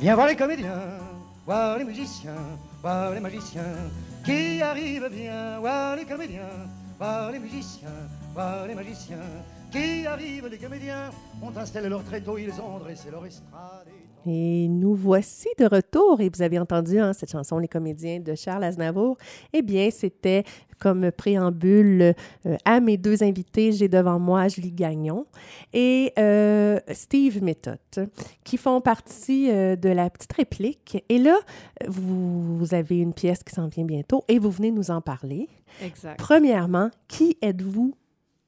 Viens voir les comédiens, voir les musiciens, voir les magiciens qui arrivent bien, voir les comédiens, voir les musiciens, voir les magiciens qui arrivent, les comédiens ont installé leur tréteau, ils ont dressé leur estrade. Et nous voici de retour. Et vous avez entendu hein, cette chanson, Les comédiens de Charles Aznavour. Eh bien, c'était comme préambule euh, à mes deux invités. J'ai devant moi Julie Gagnon et euh, Steve Method, qui font partie euh, de la petite réplique. Et là, vous, vous avez une pièce qui s'en vient bientôt et vous venez nous en parler. Exact. Premièrement, qui êtes-vous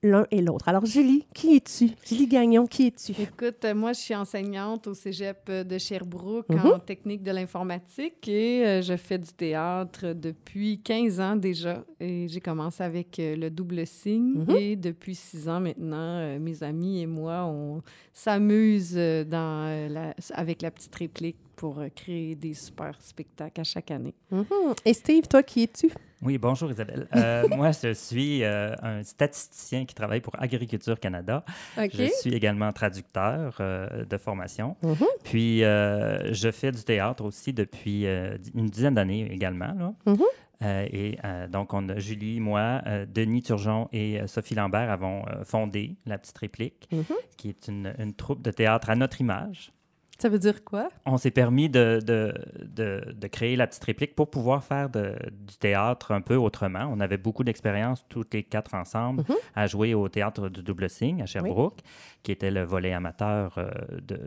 l'un et l'autre. Alors, Julie, qui es-tu? Julie Gagnon, qui es-tu? Écoute, euh, moi, je suis enseignante au cégep de Sherbrooke Mhm. en technique de l'informatique et euh, je fais du théâtre depuis 15 ans déjà. Et j'ai commencé avec euh, le double signe Mhm. et depuis six ans maintenant, euh, mes amis et moi, on s'amuse euh, dans, euh, la- avec la petite réplique pour euh, créer des super spectacles à chaque année. Mhm. Et Steve, toi, qui es-tu? Oui, bonjour Isabelle. Euh, moi, je suis euh, un statisticien qui travaille pour Agriculture Canada. Je suis également traducteur euh, de formation. Mhm. Puis, euh, je fais du théâtre aussi depuis euh, une dizaine d'années également. là. Mhm. Euh, et euh, donc, on a Julie, moi, euh, Denis Turgeon et euh, Sophie Lambert avons euh, fondé La Petite Réplique, qui est une, une troupe de théâtre à notre image. Ça veut dire quoi? On s'est permis de, de, de, de créer la petite réplique pour pouvoir faire du théâtre un peu autrement. On avait beaucoup d'expérience, toutes les quatre ensemble, Mhm. à jouer au théâtre du Double Signe à Sherbrooke, qui était le volet amateur euh,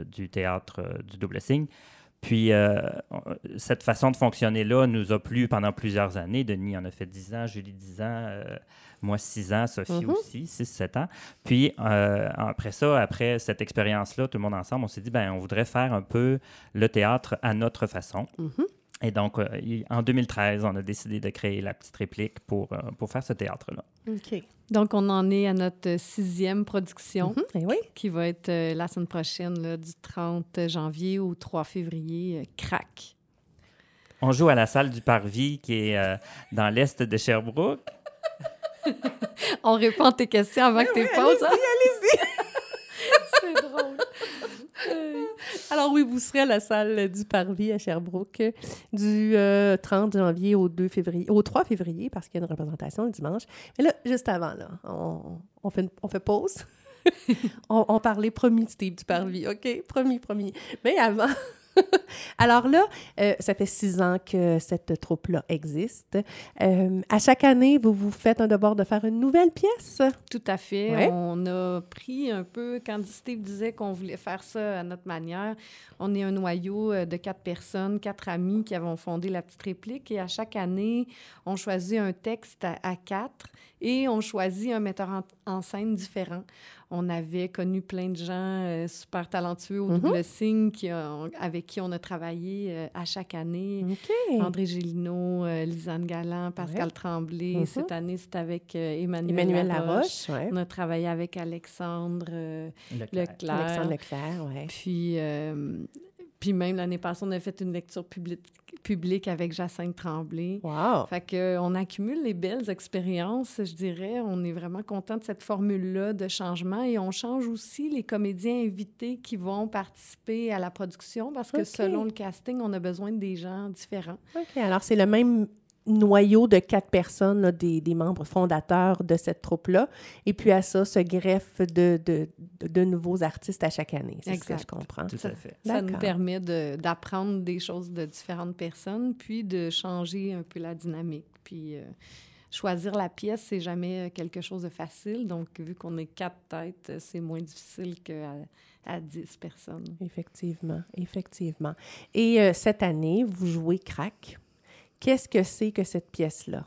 du théâtre euh, du Double Signe. Puis, euh, cette façon de fonctionner-là nous a plu pendant plusieurs années. Denis en a fait 10 ans, Julie 10 ans, euh, moi 6 ans, Sophie Mhm. aussi, 6-7 ans. Puis, euh, après ça, après cette expérience-là, tout le monde ensemble, on s'est dit, ben, on voudrait faire un peu le théâtre à notre façon. Mhm. Et donc, euh, en 2013, on a décidé de créer la petite réplique pour, euh, pour faire ce théâtre-là. OK. Donc, on en est à notre sixième production. Mhm. Oui. qui va être euh, la semaine prochaine, là, du 30 janvier au 3 février, crack. On joue à la salle du Parvis qui est euh, dans l'est de Sherbrooke. On répond à tes questions avant que tu poses. allez-y. C'est drôle. Alors oui, vous serez à la salle du Parvis à Sherbrooke du euh, 30 janvier au 2 février, au 3 février, parce qu'il y a une représentation le dimanche. Mais là, juste avant, là, on, fait, on fait pause. on, on parlait promis, Steve, du Parvis, OK? Promis, promis. Mais avant... Alors là, euh, ça fait six ans que cette troupe-là existe. Euh, à chaque année, vous vous faites un devoir de faire une nouvelle pièce. Tout à fait. Ouais. On a pris un peu, quand Steve disait qu'on voulait faire ça à notre manière, on est un noyau euh, de quatre personnes, quatre amis qui avons fondé la petite réplique et à chaque année, on choisit un texte à, à quatre et on choisit un metteur en, en scène différent. On avait connu plein de gens euh, super talentueux au Mhm. double signe qui ont- avec qui on a travaillé euh, à chaque année. OK. André Gélineau, euh, Lisanne Galland, Pascal Ouais. Tremblay. Mhm. Cette année, c'est avec euh, Emmanuel, Emmanuel Laroche. Laroche, ouais. On a travaillé avec Alexandre euh, Leclerc. Leclerc. Alexandre Leclerc, ouais. Puis, euh, puis même l'année passée, on a fait une lecture publique, publique avec Jacinthe Tremblay. Wow! Fait que, on accumule les belles expériences, je dirais. On est vraiment content de cette formule-là de changement et on change aussi les comédiens invités qui vont participer à la production parce que selon le casting, on a besoin des gens différents. OK, alors c'est le même noyau de quatre personnes, là, des, des membres fondateurs de cette troupe-là. Et puis à ça se greffe de, de, de, de nouveaux artistes à chaque année. C'est ce que je comprends. Tout à fait. Ça nous permet de- d'apprendre des choses de différentes personnes, puis de changer un peu la dynamique. Puis euh, choisir la pièce, c'est jamais euh, quelque chose de facile. Donc, vu qu'on est quatre têtes, euh, c'est moins difficile qu'à à 10 personnes. Effectivement, effectivement. Et euh, cette année, vous jouez Crack. Qu'est-ce que c'est que cette pièce-là?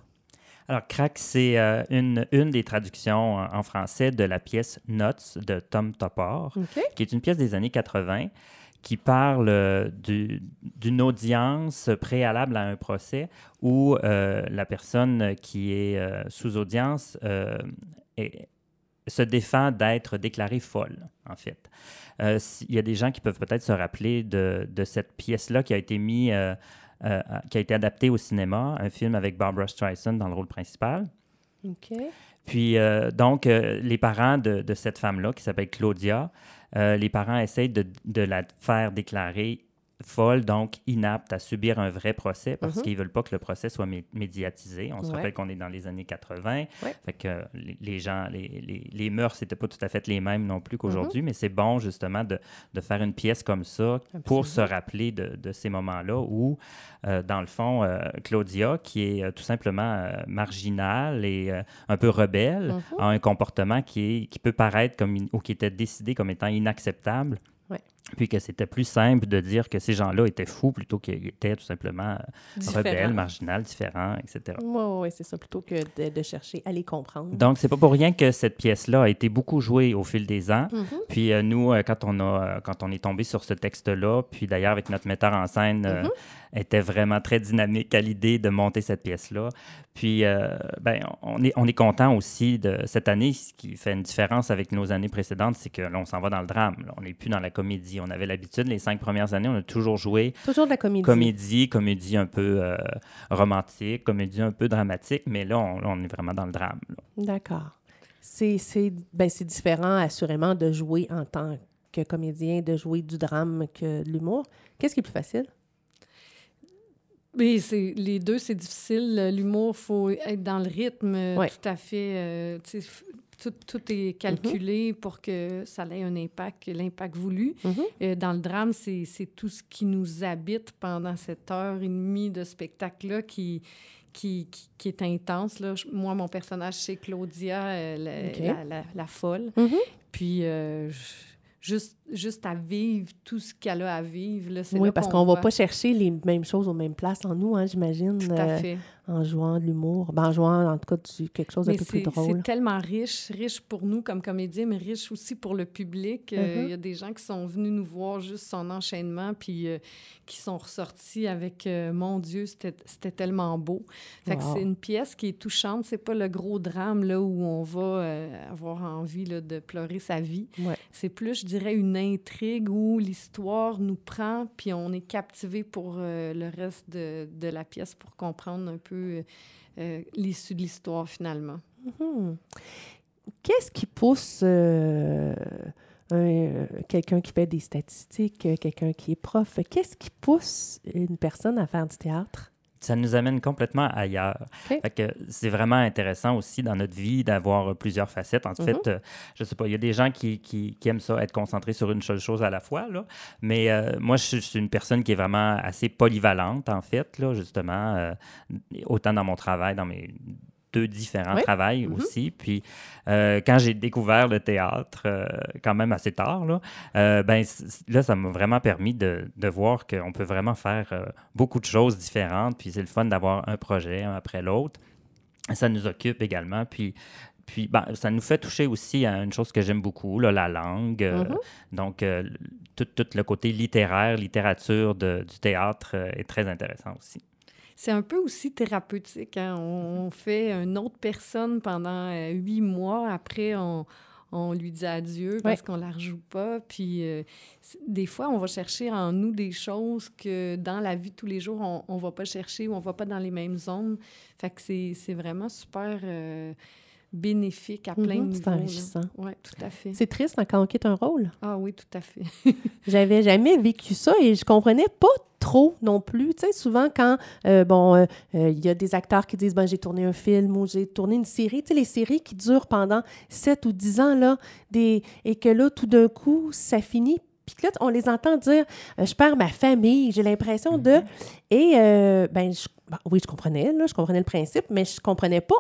Alors, Crack, c'est euh, une, une des traductions en en français de la pièce Notes de Tom Topor, qui est une pièce des années 80 qui parle euh, du- d'une audience préalable à un procès où euh, la personne qui est euh, sous audience euh, est- se défend d'être déclarée folle, en fait. Euh, si- Il y a des gens qui peuvent peut-être se rappeler de, de cette pièce-là qui a été mise, euh, qui a été adaptée au cinéma, un film avec Barbara Streisand dans le rôle principal. OK. Puis, euh, donc, euh, les parents de, de cette femme-là, qui s'appelle Claudia, les parents essayent de, de la faire déclarer folles, donc inaptes à subir un vrai procès parce Mhm. qu'ils veulent pas que le procès soit mé- médiatisé. On se Ouais. rappelle qu'on est dans les années 80. Ouais. Fait que les, les gens, les, les, les mœurs, n'étaient pas tout à fait les mêmes non Mhm. plus qu'aujourd'hui, mais c'est bon justement de, de faire une pièce comme ça pour se rappeler de, de ces moments-là où, euh, dans le fond, euh, Claudia, qui est euh, tout simplement marginale et un peu rebelle, Mhm. a un comportement qui, est, qui peut paraître comme ou qui était décidé comme étant inacceptable. Puis que c'était plus simple de dire que ces gens-là étaient fous plutôt qu'ils étaient tout simplement euh, Différent. rebelles, marginales, différents, etc. Oui, oui, c'est ça, plutôt que de, de chercher à les comprendre. Donc, c'est pas pour rien que cette pièce-là a été beaucoup jouée au fil des ans. Mhm. Puis euh, nous, euh, quand on a, quand on est tombé sur ce texte-là, puis d'ailleurs avec notre metteur en scène, euh, Mhm. était vraiment très dynamique à l'idée de monter cette pièce-là. Puis, ben, on est, on est content aussi de cette année. Ce qui fait une différence avec nos années précédentes, c'est que là, on s'en va dans le drame. là. On n'est plus dans la comédie. On avait l'habitude, les cinq premières années, on a toujours joué Toujours de la comédie. comédie, comédie un peu euh, romantique, comédie un peu dramatique, mais là, on, là, on est vraiment dans le drame. là. D'accord. C'est c'est- ben, c'est différent, assurément, de jouer en tant que comédien, de jouer du drame que de l'humour. Qu'est-ce qui est plus facile? Oui, c'est les deux, c'est difficile. L'humour, faut être dans le rythme Ouais. tout à fait. euh, tout, tout est calculé pour que ça ait un impact, l'impact voulu. Mhm. Euh, dans le drame, c'est tout ce qui nous habite pendant cette heure et demie de spectacle-là qui, qui, qui, qui est intense. Là. Moi, mon personnage, c'est Claudia, euh, la, la, la- la folle. Mhm. Puis, euh, je- juste, juste à vivre tout ce qu'elle a à vivre. Là, Oui, là parce qu'on qu'on va pas chercher les mêmes choses aux mêmes places en nous, hein, j'imagine, Tout à euh, fait. en jouant de l'humour. Ben, en jouant, en tout cas, du, quelque chose de Mais peu plus drôle. c'est tellement riche, riche pour nous comme comédiens, mais riche aussi pour le public. Euh, Il Mhm. y a des gens qui sont venus nous voir juste son enchaînement, puis euh, qui sont ressortis avec Mon Dieu, c'était tellement beau. Fait que Wow. c'est une pièce qui est touchante. C'est pas le gros drame là, où on va avoir envie là, de pleurer sa vie. Ouais. C'est plus, je dirais, une intrigue où l'histoire nous prend, puis on est captivé pour euh, le reste de, la pièce pour comprendre un peu euh, l'issue de l'histoire finalement. Mhm. Qu'est-ce qui pousse euh, un- quelqu'un qui fait des statistiques, quelqu'un qui est prof, qu'est-ce qui pousse une personne à faire du théâtre? Ça nous amène complètement ailleurs. OK. Fait que c'est vraiment intéressant aussi dans notre vie d'avoir plusieurs facettes. En Mhm. fait, euh, je sais pas, il y a des gens qui, qui, qui aiment ça, être concentrés sur une seule chose à la fois. Là. Mais euh, moi, je suis- je suis une personne qui est vraiment assez polyvalente, en fait, là, justement, euh, autant dans mon travail, dans mes deux différents Oui. travails Mhm. aussi. Puis euh, quand j'ai découvert le théâtre, euh, quand même assez tard, là, euh, ben, là, ça m'a vraiment permis de, de voir qu'on peut vraiment faire beaucoup de choses différentes. Puis c'est le fun d'avoir un projet un après l'autre. Ça nous occupe également. Puis, puis ben, ça nous fait toucher aussi à une chose que j'aime beaucoup, là, la langue. euh, Mhm. Donc, euh, tout, tout le côté littéraire, littérature de- du théâtre euh, est très intéressant aussi. C'est un peu aussi thérapeutique. hein. On, on fait une autre personne pendant euh, huit mois. Après, on, on lui dit adieu parce qu'on la rejoue pas. Puis, euh, des fois, on va chercher en nous des choses que dans la vie de tous les jours, on, on va pas chercher ou on va pas dans les mêmes zones. Fait que c'est c'est vraiment super euh, bénéfique à plein Mhm, de c'est enrichissant. Oui, tout à fait. C'est triste hein, quand on quitte un rôle. Ah oui, tout à fait. J'avais jamais vécu ça et je comprenais pas trop non plus. Tu sais, souvent quand, euh, bon, euh, euh, il y a des acteurs qui disent, ben, j'ai tourné un film ou j'ai tourné une série, tu sais, les séries qui durent pendant 7 ou 10 ans, là, des, et que là, tout d'un coup, ça finit. Puis là, on les entend dire, je perds ma famille, j'ai l'impression de... Et, euh, ben, je- ben, oui, je comprenais, là, je comprenais le principe, mais je comprenais pas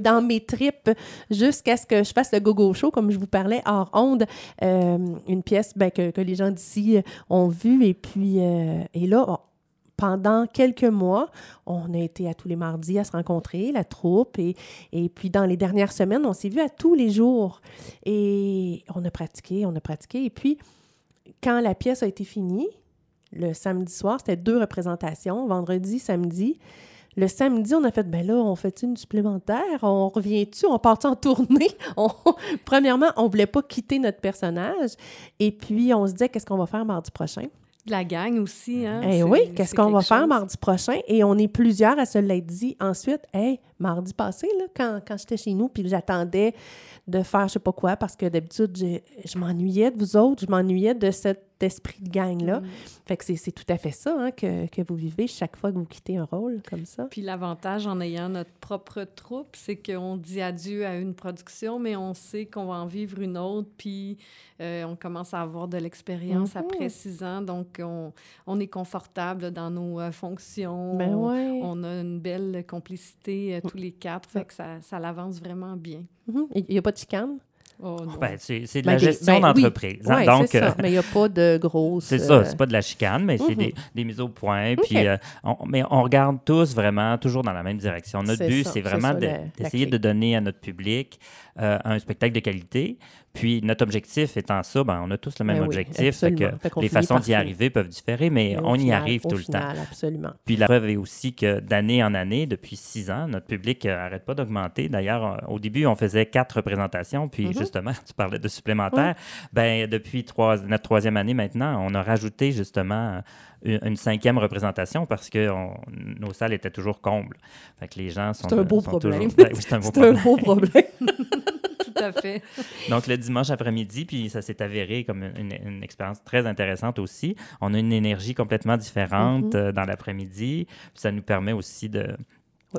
Dans mes tripes jusqu'à ce que je fasse le gogo show, comme je vous parlais, hors onde. Euh, une pièce ben, que, les gens d'ici euh, ont vue. Et puis, euh, et là, pendant quelques mois, on a été à tous les mardis à se rencontrer, la troupe. Et, et puis, dans les dernières semaines, on s'est vu à tous les jours. Et on a pratiqué, on a pratiqué. Et puis, quand la pièce a été finie, le samedi soir, c'était deux représentations, vendredi, samedi. Le samedi, on a fait, ben là, on fait une supplémentaire? On revient-tu? On part en tournée? On- Premièrement, on voulait pas quitter notre personnage. Et puis, on se disait, qu'est-ce qu'on va faire mardi prochain? La gang aussi, hein? Eh oui, qu'est-ce qu'on va faire mardi prochain? Et on est plusieurs à se l'être dit ensuite. Hey, mardi passé, là, quand, quand j'étais chez nous, puis j'attendais de faire je sais pas quoi, parce que d'habitude, je, je m'ennuyais de vous autres, je m'ennuyais de cette esprit de gang-là. Mm. Fait que c'est- tout à fait ça hein, que, que vous vivez chaque fois que vous quittez un rôle comme ça. Puis l'avantage en ayant notre propre troupe, c'est qu'on dit adieu à une production, mais on sait qu'on va en vivre une autre, puis euh, on commence à avoir de l'expérience Mhm. après six ans, donc on, on est confortable dans nos euh, fonctions. Ben on, ouais. on a une belle complicité euh, tous les quatre, fait que ça, ça l'avance vraiment bien. Il n'y a pas de chicane? Oh. Ben, c'est de Ben, la des- gestion ben oui. d'entreprise. hein. Oui, Donc, ça. euh, Mais il n'y a pas de grosses... C'est euh, ça, c'est pas de la chicane, mais c'est Mhm. des, des mises au point. Puis, euh, on, mais on regarde tous vraiment toujours dans la même direction. Notre but, c'est vraiment de- d'essayer de donner à notre public euh, un spectacle de qualité. Puis, notre objectif étant ça, ben, on a tous le même Ben oui, objectif. fait que Fait les façons d'y arriver peuvent différer, mais mais on y arrive tout le temps. Absolument. Puis la preuve est aussi que d'année en année, depuis six ans, notre public n'arrête pas d'augmenter. D'ailleurs, euh, au début, on faisait quatre représentations, puis Mhm. justement, tu parlais de supplémentaires. Ben, depuis trois, notre troisième année maintenant, on a rajouté justement une, une cinquième représentation parce que on- nos salles étaient toujours combles. Fait que les gens sont. C'est un beau sont problème. Ben c'est un beau problème. Tout à fait. Donc, le dimanche après-midi, puis ça s'est avéré comme une, expérience très intéressante aussi. On a une énergie complètement différente Mhm. euh, dans l'après-midi. Ça nous permet aussi de,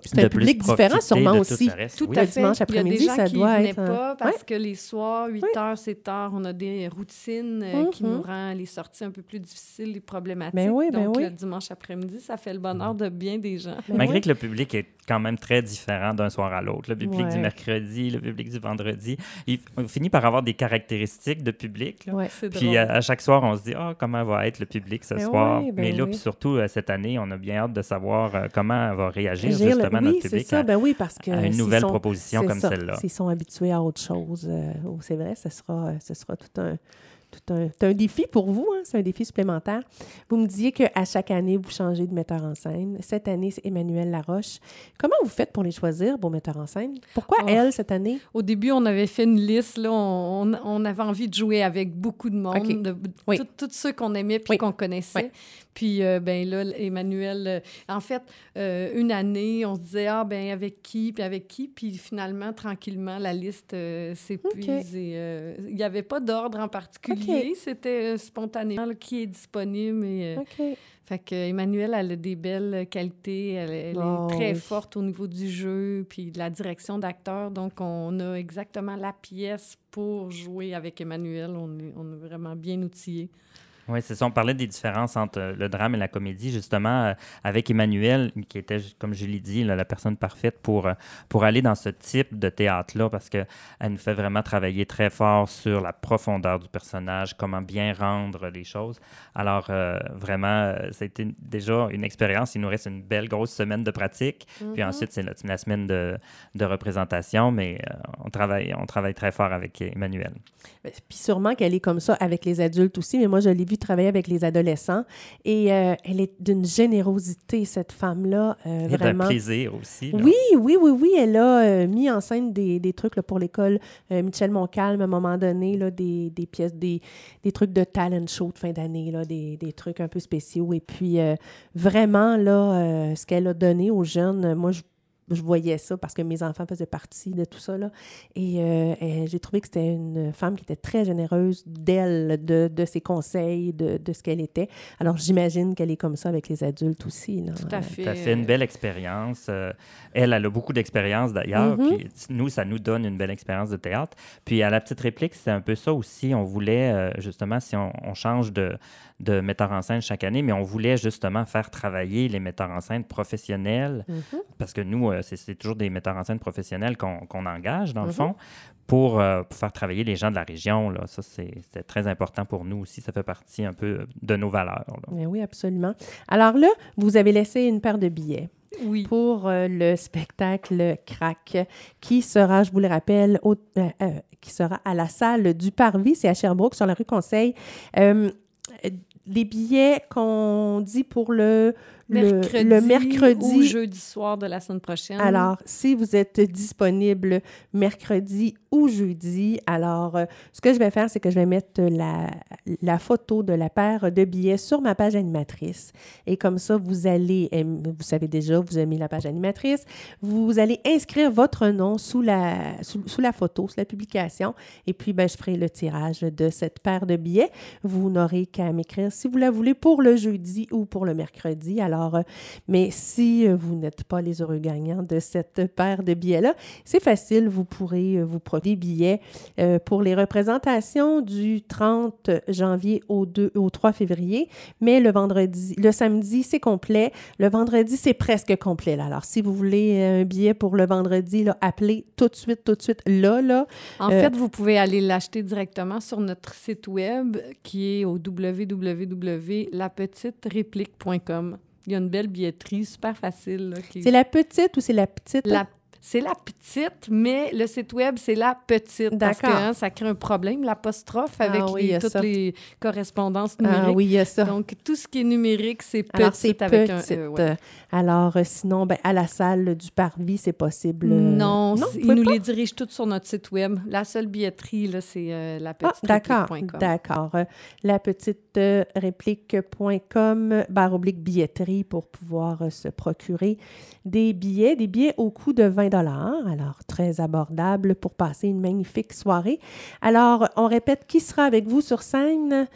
C'est un public différent sûrement aussi. Tout Oui. à Le fait. dimanche après-midi, ça qui doit être, pas parce que les soirs, 8 heures, c'est tard, on a des routines euh, qui Mhm. nous rendent les sorties un peu plus difficiles et problématiques. Ben oui, ben Donc, oui. le dimanche après-midi, ça fait le bonheur de bien des gens. Ben Malgré oui. que le public est quand même très différent d'un soir à l'autre. Le public Ouais. du mercredi, le public du vendredi, il on finit par avoir des caractéristiques de public. là. Ouais. Puis drôle. à, à chaque soir, on se dit ah comment va être le public ce Ben soir? oui, ben Mais là, oui. puis surtout euh, cette année, on a bien hâte de savoir euh, comment va réagir justement oui, notre c'est public ça. à, Ben oui, parce que à une nouvelle sont- proposition comme celle-là. S'ils sont habitués à autre chose, euh, oh, c'est vrai, ce sera, ce sera tout un, tout un, c'est un défi pour vous, hein, c'est un défi supplémentaire. Vous me disiez qu'à chaque année, vous changez de metteur en scène. Cette année, c'est Emmanuel Laroche. Comment vous faites pour les choisir, vos metteurs en scène? Pourquoi Oh. elle, cette année? Au début, on avait fait une liste. Là, on, avait envie de jouer avec beaucoup de monde, OK. de, Oui. tout- tous ceux qu'on aimait puis Oui. qu'on connaissait. Oui. Puis, euh, ben là, Emmanuel, euh, en fait, euh, une année, on se disait, ah, ben avec qui, puis avec qui? Puis finalement, tranquillement, la liste s'épuise. Euh, il n'y avait pas d'ordre en particulier. C'était spontanément là, qui est disponible. Et, fait que Emmanuel, elle a des belles qualités. Elle, elle Oh, est très oui. forte au niveau du jeu, puis de la direction d'acteur. Donc, on a exactement la pièce pour jouer avec Emmanuel. On est, on est vraiment bien outillés. Oui, c'est ça. On parlait des différences entre euh, le drame et la comédie, justement, euh, avec Emmanuel, qui était, comme je l'ai dit, là, la personne parfaite pour, euh, pour aller dans ce type de théâtre-là, parce qu'elle nous fait vraiment travailler très fort sur la profondeur du personnage, comment bien rendre les choses. Alors, euh, vraiment, ça a été déjà une expérience. Il nous reste une belle grosse semaine de pratique. Puis Mhm. ensuite, c'est la, la semaine de, de représentation, mais euh, on, travaille, on travaille très fort avec Emmanuel. Puis sûrement qu'elle est comme ça avec les adultes aussi, mais moi, je l'ai vue travailler avec les adolescents. Et euh, elle est d'une générosité, cette femme-là, euh, Et d'un vraiment. plaisir aussi. là. Oui, oui, oui, oui. Elle a euh, mis en scène des, des trucs là, pour l'école euh, Michel Montcalm à un moment donné, là, des, des pièces, des, des trucs de talent show de fin d'année, là, des, des trucs un peu spéciaux. Et puis, vraiment, là, ce qu'elle a donné aux jeunes, moi, je, je voyais ça parce que mes enfants faisaient partie de tout ça. Là. Et, euh, et j'ai trouvé que c'était une femme qui était très généreuse d'elle, de, de ses conseils, de, de ce qu'elle était. Alors, j'imagine qu'elle est comme ça avec les adultes aussi. Là. Tout à fait. Ça fait une belle expérience. Euh, elle, elle a beaucoup d'expérience d'ailleurs. Mhm. Puis nous, ça nous donne une belle expérience de théâtre. Puis à la petite réplique, c'est un peu ça aussi. On voulait, euh, justement, si on, on change de, de metteur en scène chaque année, mais on voulait justement faire travailler les metteurs en scène professionnels. Mhm. Parce que nous, euh, c'est c'est toujours des metteurs en scène professionnels qu'on qu'on engage, dans le Mhm. fond, pour, euh, pour faire travailler les gens de la région. Là. Ça, c'est c'est très important pour nous aussi. Ça fait partie un peu de nos valeurs. là. Mais oui, absolument. Alors là, vous avez laissé une paire de billets Oui. pour euh, le spectacle Crack, qui sera, je vous le rappelle, au- euh, euh, qui sera à la salle du Parvis, c'est à Sherbrooke, sur la rue Conseil. Les billets qu'on dit pour le, le- Mercredi, le ou mercredi. jeudi soir de la semaine prochaine. Alors, si vous êtes disponible mercredi ou jeudi. Alors, euh, ce que je vais faire, c'est que je vais mettre la, la photo de la paire de billets sur ma page animatrice. Et comme ça, vous allez, vous savez déjà, vous aimez la page animatrice, vous allez inscrire votre nom sous la, sous, sous la photo, sous la publication. Et puis, ben, je ferai le tirage de cette paire de billets. Vous n'aurez qu'à m'écrire si vous la voulez pour le jeudi ou pour le mercredi. Alors, euh, mais si euh, vous n'êtes pas les heureux gagnants de cette paire de billets-là, c'est facile, vous pourrez euh, vous prendre des billets pour les représentations du 30 janvier au, 2, au 3 février, mais le vendredi, le samedi, c'est complet. Le vendredi, c'est presque complet. Là. Alors, si vous voulez un billet pour le vendredi, là, appelez tout de suite, tout de suite, là, là. En Euh, fait, vous pouvez aller l'acheter directement sur notre site web qui est au www.lapetiteréplique.com. Il y a une belle billetterie, super facile. qui- C'est la petite ou c'est la petite? La- C'est la petite, mais le site web, c'est la petite. Parce que D'accord. hein, ça crée un problème, l'apostrophe, Ah avec oui, y les- toutes ça. les correspondances numériques. Ah oui, il y a ça. Donc, tout ce qui est numérique, c'est petite avec un. E. ouais. Alors, euh, sinon, ben, à la salle du Parvis, c'est possible. euh, Non, c'est- ils nous pas? les dirigent toutes sur notre site web. La seule billetterie, là, c'est euh, la Ah, petite d'accord, d'accord. Euh, La petite euh, réplique.com, barre oblique billetterie pour pouvoir euh, se procurer des billets, des billets au coût de 20 Alors, très abordable pour passer une magnifique soirée. Alors, on répète, qui sera avec vous sur scène?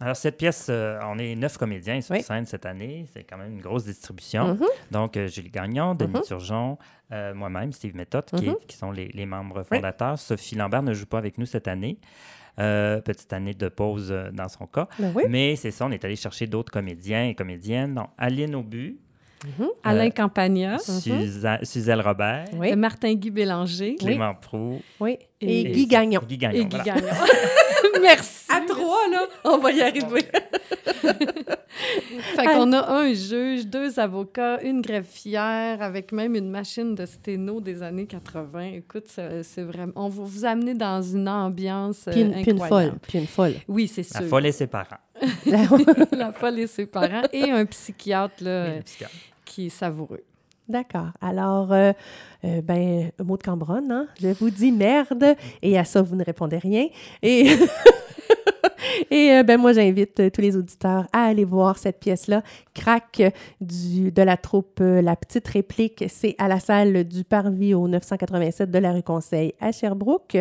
Alors, cette pièce, euh, on est neuf comédiens sur Oui. scène cette année. C'est quand même une grosse distribution. Mhm. Donc, euh, Julie Gagnon, Denis Mhm. Turgeon, euh, moi-même, Steve Méthode, qui, Mhm. qui sont les, les membres fondateurs. Sophie Lambert ne joue pas avec nous cette année. Euh, petite année de pause euh, dans son cas. Ben oui. Mais c'est ça, on est allé chercher d'autres comédiens et comédiennes. Donc, Aline Aubu, Alain Euh, Campagna, Suza- Suzelle Robert, Oui, euh, Martin-Guy Bélanger Clément Proux oui. Et, Et- Guy Gagnon. Guy Gagnon. et Guy voilà. Gagnon. Merci. À trois, là, on va y arriver. Fait qu'on a un juge, deux avocats, une greffière, avec même une machine de sténo des années 80. Écoute, c'est vraiment... On va vous amener dans une ambiance euh, Puis une, puis une incroyable. folle, puis une folle. Oui, c'est La sûr. folle et ses parents. La folle et ses parents. Et un psychiatre là, Et le psychiatre. qui est savoureux. D'accord. Alors, euh, euh, ben, un mot de Cambronne, hein? Je vous dis merde, et à ça, vous ne répondez rien. Et, et euh, ben, moi, j'invite euh, tous les auditeurs à aller voir cette pièce-là, Crac, de la troupe euh, La Petite Réplique. C'est à la salle du Parvis au 987 de la rue Conseil à Sherbrooke.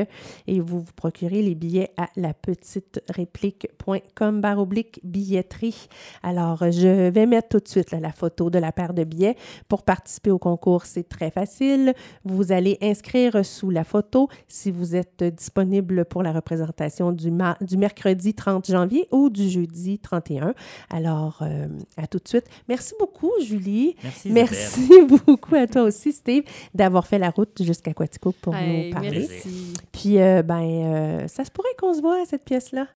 Et vous vous procurez les billets à lapetiteréplique.com barre oblique billetterie. Alors, je vais mettre tout de suite la photo de la paire de billets. Pour participer au concours, c'est très facile. Vous allez inscrire sous la photo si vous êtes disponible pour la représentation du, du mercredi 30 janvier ou du jeudi 31. Alors, euh, à tout de suite. Merci beaucoup, Julie. Merci. Isabelle. Merci beaucoup à toi aussi, Steve, d'avoir fait la route jusqu'à Quatico pour Hey, nous parler. merci. Puis, euh, ben, euh, ça se pourrait qu'on se voit à cette pièce-là.